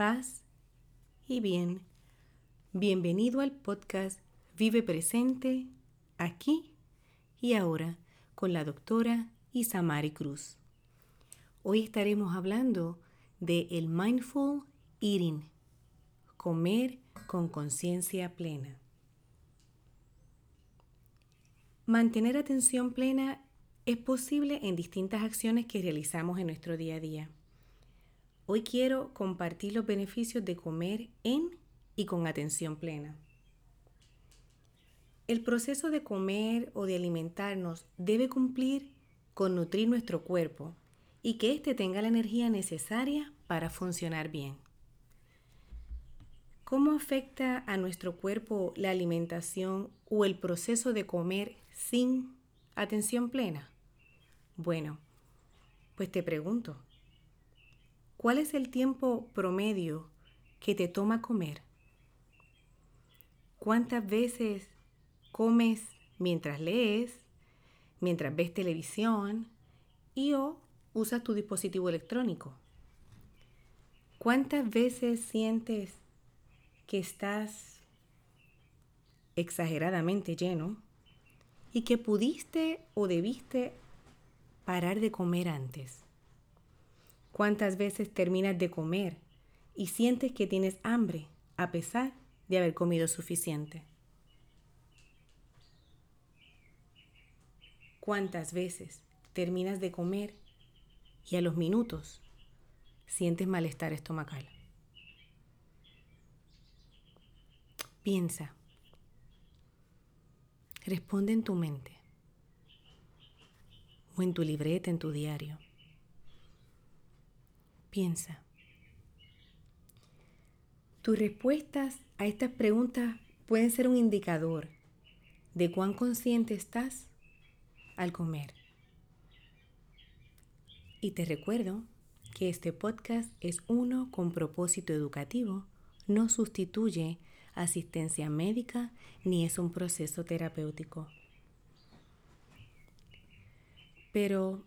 paz y bien. Bienvenido al podcast Vive Presente, aquí y ahora, con la doctora Isamari Cruz. Hoy estaremos hablando de el mindful eating, comer con conciencia plena. Mantener atención plena es posible en distintas acciones que realizamos en nuestro día a día. Hoy quiero compartir los beneficios de comer en y con atención plena. El proceso de comer o de alimentarnos debe cumplir con nutrir nuestro cuerpo y que éste tenga la energía necesaria para funcionar bien. ¿Cómo afecta a nuestro cuerpo la alimentación o el proceso de comer sin atención plena? Bueno, pues te pregunto, ¿cuál es el tiempo promedio que te toma comer? ¿Cuántas veces comes mientras lees, mientras ves televisión y o usas tu dispositivo electrónico? ¿Cuántas veces sientes que estás exageradamente lleno y que pudiste o debiste parar de comer antes? ¿Cuántas veces terminas de comer y sientes que tienes hambre a pesar de haber comido suficiente? ¿Cuántas veces terminas de comer y a los minutos sientes malestar estomacal? Piensa. Responde en tu mente o en tu libreta, en tu diario. Piensa. Tus respuestas a estas preguntas pueden ser un indicador de cuán consciente estás al comer. Y te recuerdo que este podcast es uno con propósito educativo, no sustituye asistencia médica ni es un proceso terapéutico. Pero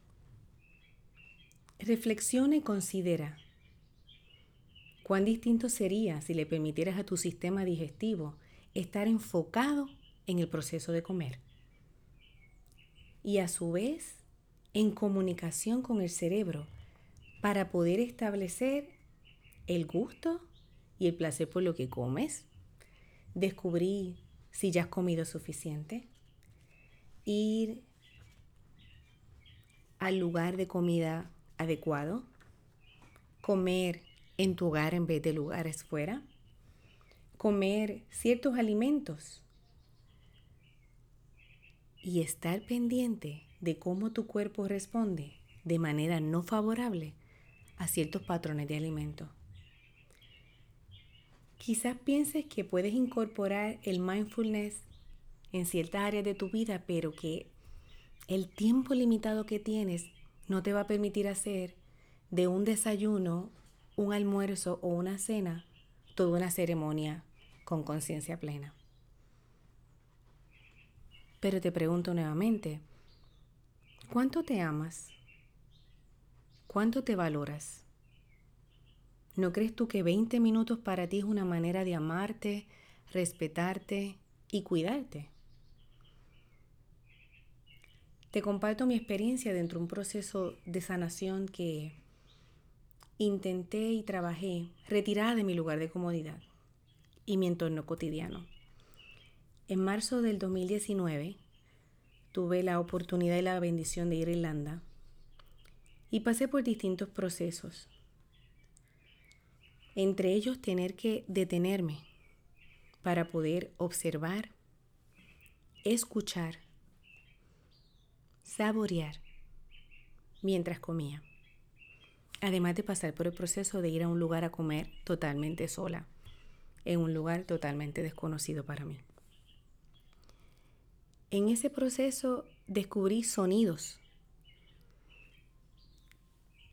reflexiona y considera cuán distinto sería si le permitieras a tu sistema digestivo estar enfocado en el proceso de comer. Y a su vez en comunicación con el cerebro para poder establecer el gusto y el placer por lo que comes, descubrir si ya has comido suficiente, ir al lugar de comida adecuado, comer en tu hogar en vez de lugares fuera, comer ciertos alimentos. Y estar pendiente de cómo tu cuerpo responde de manera no favorable a ciertos patrones de alimento. Quizás pienses que puedes incorporar el mindfulness en ciertas áreas de tu vida, pero que el tiempo limitado que tienes no te va a permitir hacer de un desayuno, un almuerzo o una cena toda una ceremonia con conciencia plena. Pero te pregunto nuevamente, ¿cuánto te amas? ¿Cuánto te valoras? ¿No crees tú que 20 minutos para ti es una manera de amarte, respetarte y cuidarte? Te comparto mi experiencia dentro de un proceso de sanación que intenté y trabajé retirada de mi lugar de comodidad y mi entorno cotidiano. En marzo del 2019 tuve la oportunidad y la bendición de ir a Irlanda y pasé por distintos procesos. Entre ellos tener que detenerme para poder observar, escuchar, saborear mientras comía. Además de pasar por el proceso de ir a un lugar a comer totalmente sola, en un lugar totalmente desconocido para mí. En ese proceso descubrí sonidos,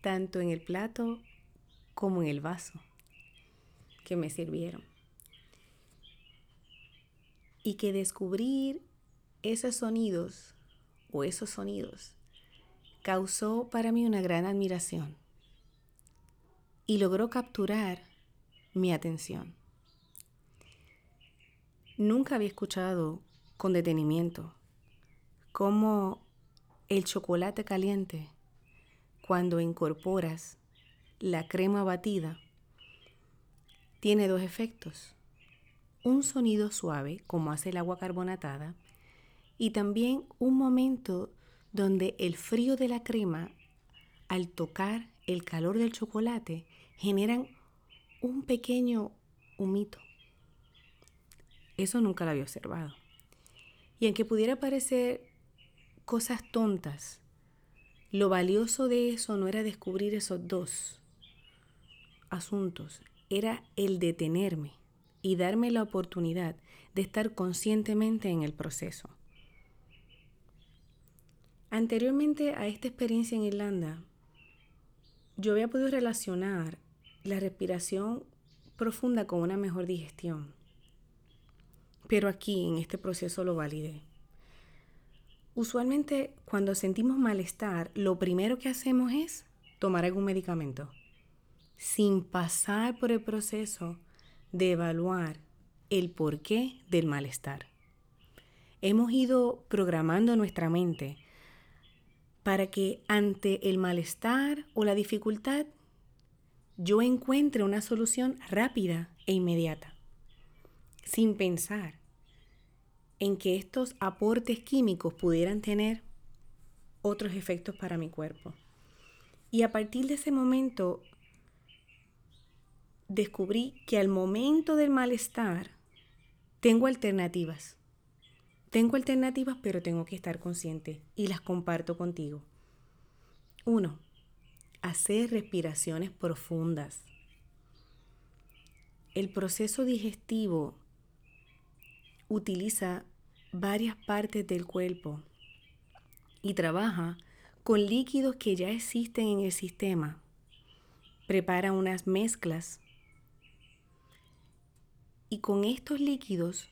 tanto en el plato como en el vaso que me sirvieron. Y que descubrir esos sonidos o esos sonidos causó para mí una gran admiración y logró capturar mi atención. Nunca había escuchado con detenimiento cómo el chocolate caliente, cuando incorporas la crema batida, tiene dos efectos. Un sonido suave, como hace el agua carbonatada, y también un momento donde el frío de la crema, al tocar el calor del chocolate, generan un pequeño humito. Eso nunca lo había observado. Y aunque pudiera parecer cosas tontas, lo valioso de eso no era descubrir esos dos asuntos, era el detenerme y darme la oportunidad de estar conscientemente en el proceso. Anteriormente a esta experiencia en Irlanda, yo había podido relacionar la respiración profunda con una mejor digestión. Pero aquí, en este proceso, lo validé. Usualmente, cuando sentimos malestar, lo primero que hacemos es tomar algún medicamento, sin pasar por el proceso de evaluar el porqué del malestar. Hemos ido programando nuestra mente para que ante el malestar o la dificultad yo encuentre una solución rápida e inmediata, sin pensar en que estos aportes químicos pudieran tener otros efectos para mi cuerpo. Y a partir de ese momento descubrí que al momento del malestar tengo alternativas. Tengo alternativas, pero tengo que estar consciente y las comparto contigo. Uno, hacer respiraciones profundas. El proceso digestivo utiliza varias partes del cuerpo y trabaja con líquidos que ya existen en el sistema. Prepara unas mezclas y con estos líquidos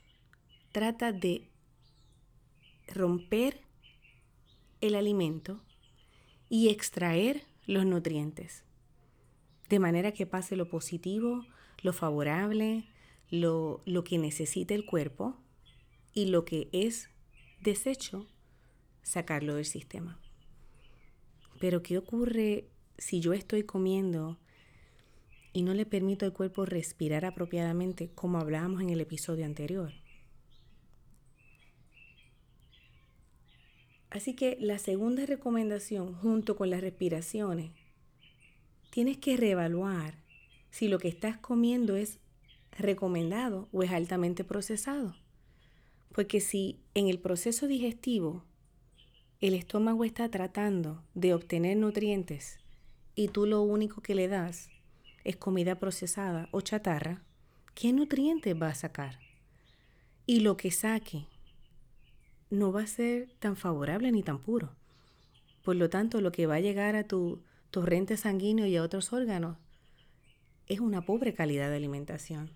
trata de romper el alimento y extraer los nutrientes. De manera que pase lo positivo, lo favorable, lo, lo que necesita el cuerpo y lo que es desecho, sacarlo del sistema. Pero ¿qué ocurre si yo estoy comiendo y no le permito al cuerpo respirar apropiadamente como hablábamos en el episodio anterior? Así que la segunda recomendación, junto con las respiraciones, tienes que reevaluar si lo que estás comiendo es recomendado o es altamente procesado. Porque si en el proceso digestivo el estómago está tratando de obtener nutrientes y tú lo único que le das es comida procesada o chatarra, ¿qué nutrientes va a sacar? Y lo que saque no va a ser tan favorable ni tan puro. Por lo tanto, lo que va a llegar a tu torrente sanguíneo y a otros órganos es una pobre calidad de alimentación.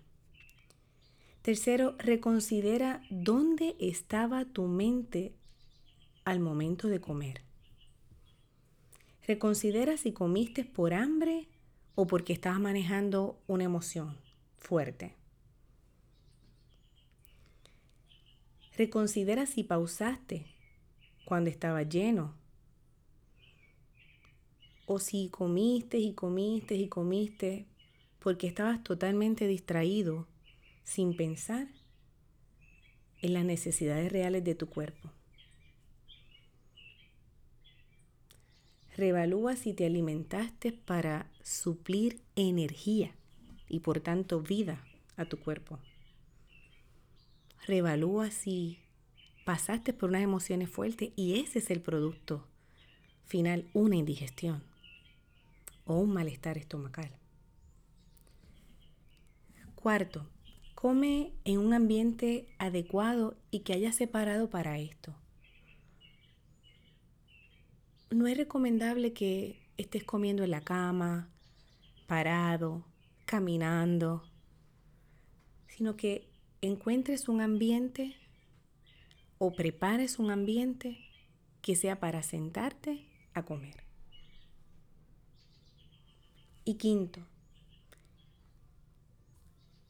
Tercero, reconsidera dónde estaba tu mente al momento de comer. Reconsidera si comiste por hambre o porque estabas manejando una emoción fuerte. Reconsidera si pausaste cuando estaba lleno. O si comiste y comiste y comiste porque estabas totalmente distraído sin pensar en las necesidades reales de tu cuerpo. Revalúa si te alimentaste para suplir energía y por tanto vida a tu cuerpo. Revalúa si pasaste por unas emociones fuertes y ese es el producto final, una indigestión o un malestar estomacal. Cuarto, come en un ambiente adecuado y que haya separado para esto. No es recomendable que estés comiendo en la cama, parado, caminando, sino que encuentres un ambiente o prepares un ambiente que sea para sentarte a comer. Y quinto,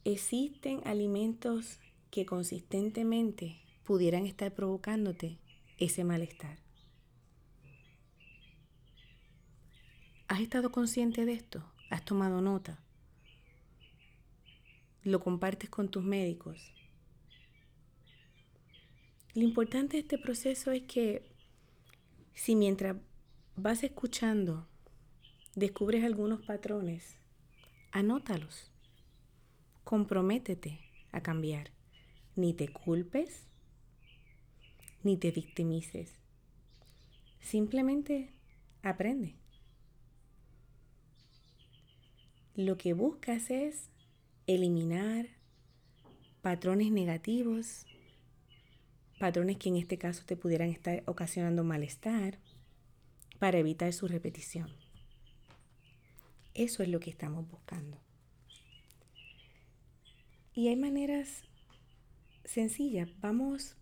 existen alimentos que consistentemente pudieran estar provocándote ese malestar. ¿Has estado consciente de esto? ¿Has tomado nota? ¿Lo compartes con tus médicos? Lo importante de este proceso es que si mientras vas escuchando descubres algunos patrones, anótalos. Comprométete a cambiar. Ni te culpes, ni te victimices. Simplemente aprende. Lo que buscas es eliminar patrones negativos, patrones que en este caso te pudieran estar ocasionando malestar, para evitar su repetición. Eso es lo que estamos buscando. Y hay maneras sencillas. Vamos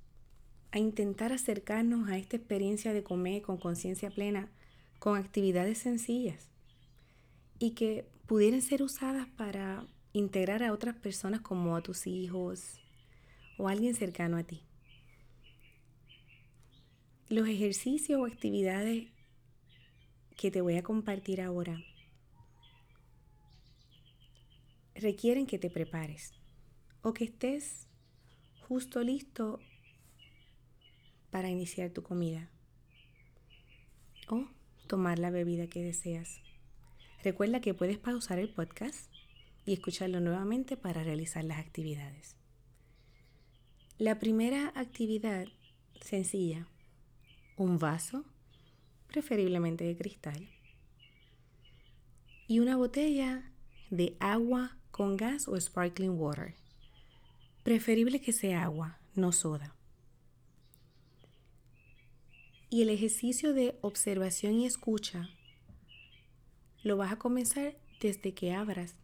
a intentar acercarnos a esta experiencia de comer con conciencia plena con actividades sencillas y que pudieran ser usadas para integrar a otras personas como a tus hijos o alguien cercano a ti. Los ejercicios o actividades que te voy a compartir ahora requieren que te prepares o que estés justo listo para iniciar tu comida o tomar la bebida que deseas. Recuerda que puedes pausar el podcast y escucharlo nuevamente para realizar las actividades. La primera actividad sencilla, un vaso, preferiblemente de cristal, y una botella de agua con gas o sparkling water. Preferible que sea agua, no soda. Y el ejercicio de observación y escucha lo vas a comenzar desde que abras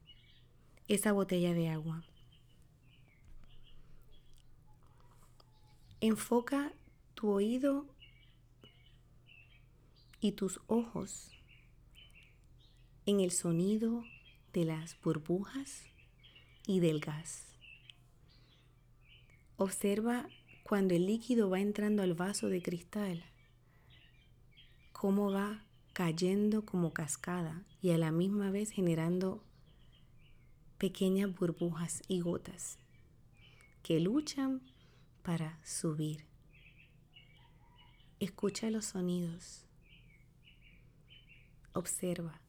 esa botella de agua. Enfoca tu oído y tus ojos en el sonido de las burbujas y del gas. Observa cuando el líquido va entrando al vaso de cristal, cómo va cayendo como cascada y a la misma vez generando pequeñas burbujas y gotas que luchan para subir. Escucha los sonidos. Observa.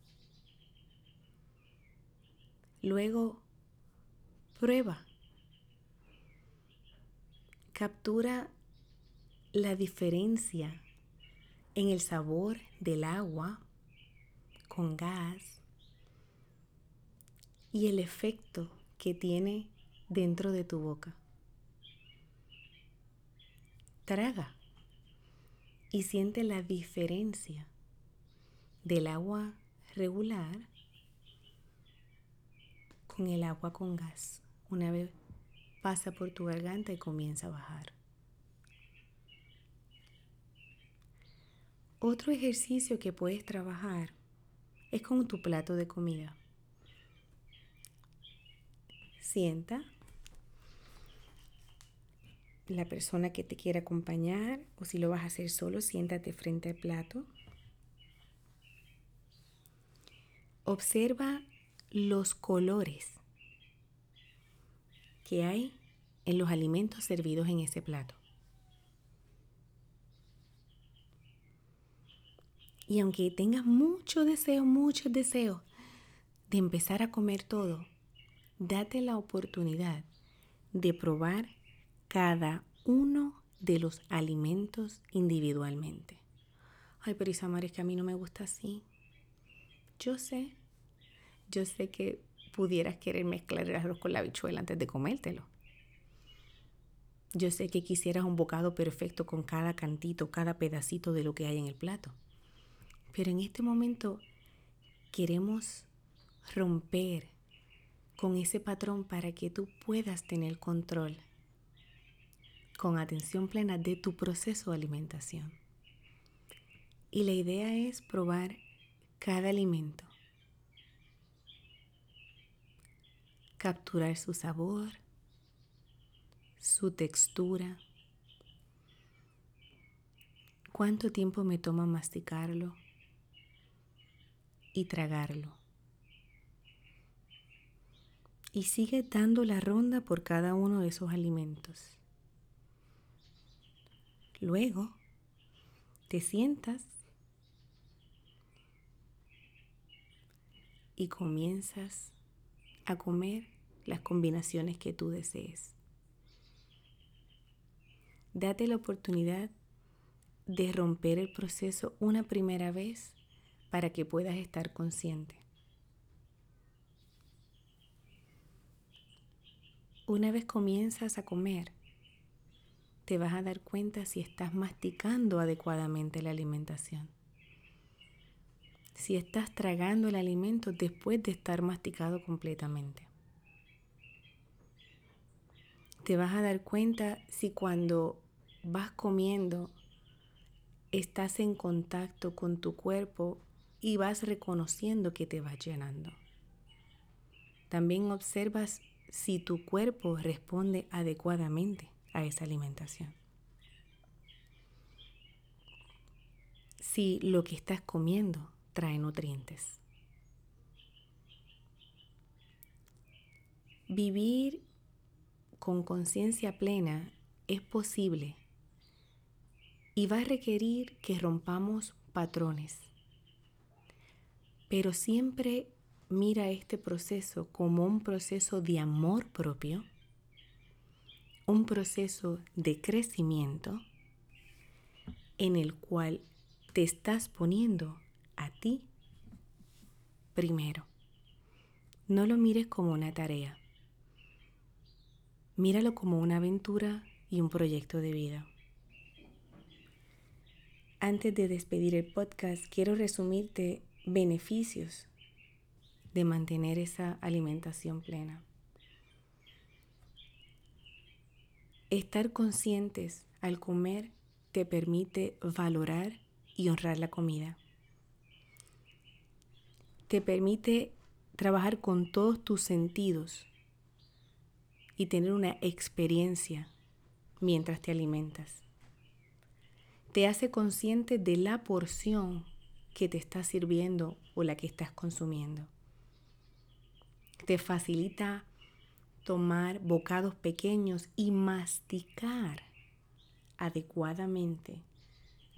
Luego, prueba. Captura la diferencia en el sabor del agua con gas y el efecto que tiene dentro de tu boca. Traga y siente la diferencia del agua regular con el agua con gas. Una vez pasa por tu garganta y comienza a bajar. Otro ejercicio que puedes trabajar es con tu plato de comida. Sienta la persona que te quiera acompañar o si lo vas a hacer solo, siéntate frente al plato. Observa los colores que hay en los alimentos servidos en ese plato. Y aunque tengas mucho deseo, mucho deseo de empezar a comer todo, date la oportunidad de probar cada uno de los alimentos individualmente. Ay, pero Isamar, es que a mí no me gusta así. Yo sé, yo sé que pudieras querer mezclar el arroz con la habichuela antes de comértelo. Yo sé que quisieras un bocado perfecto con cada cantito, cada pedacito de lo que hay en el plato. Pero en este momento queremos romper con ese patrón para que tú puedas tener control con atención plena de tu proceso de alimentación. Y la idea es probar cada alimento capturar su sabor, su textura, cuánto tiempo me toma masticarlo y tragarlo. Y sigue dando la ronda por cada uno de esos alimentos. Luego, te sientas y comienzas a comer las combinaciones que tú desees. Date la oportunidad de romper el proceso una primera vez para que puedas estar consciente. Una vez comienzas a comer, te vas a dar cuenta si estás masticando adecuadamente la alimentación si estás tragando el alimento después de estar masticado completamente. Te vas a dar cuenta si cuando vas comiendo estás en contacto con tu cuerpo y vas reconociendo que te vas llenando. También observas si tu cuerpo responde adecuadamente a esa alimentación. Si lo que estás comiendo trae nutrientes. Vivir con conciencia plena es posible y va a requerir que rompamos patrones. Pero siempre mira este proceso como un proceso de amor propio, un proceso de crecimiento en el cual te estás poniendo a ti primero. No lo mires como una tarea. Míralo como una aventura y un proyecto de vida. Antes de despedir el podcast, quiero resumirte beneficios de mantener esa alimentación plena. Estar conscientes al comer te permite valorar y honrar la comida te permite trabajar con todos tus sentidos y tener una experiencia mientras te alimentas. Te hace consciente de la porción que te está sirviendo o la que estás consumiendo. Te facilita tomar bocados pequeños y masticar adecuadamente,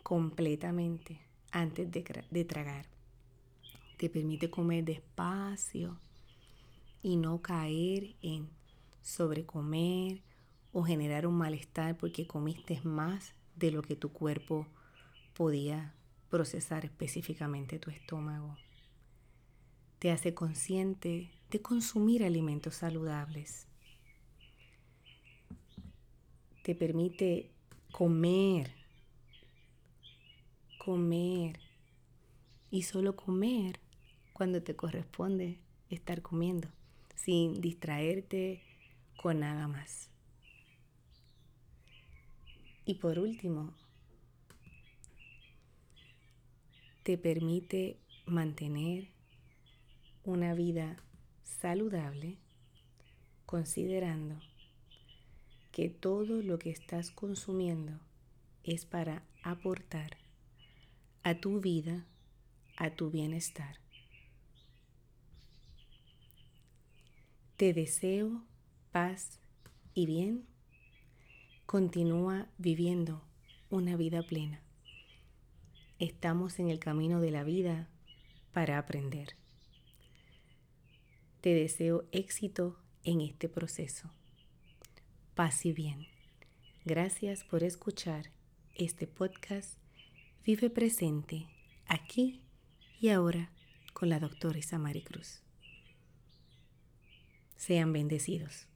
completamente, antes de, tragar te permite comer despacio y no caer en sobrecomer o generar un malestar porque comiste más de lo que tu cuerpo podía procesar específicamente tu estómago. Te hace consciente de consumir alimentos saludables. Te permite comer, comer y solo comer cuando te corresponde estar comiendo, sin distraerte con nada más. Y por último, te permite mantener una vida saludable considerando que todo lo que estás consumiendo es para aportar a tu vida, a tu bienestar. Te deseo paz y bien. Continúa viviendo una vida plena. Estamos en el camino de la vida para aprender. Te deseo éxito en este proceso. Paz y bien. Gracias por escuchar este podcast Vive presente aquí y ahora con la doctora Isamari Cruz. Sean bendecidos.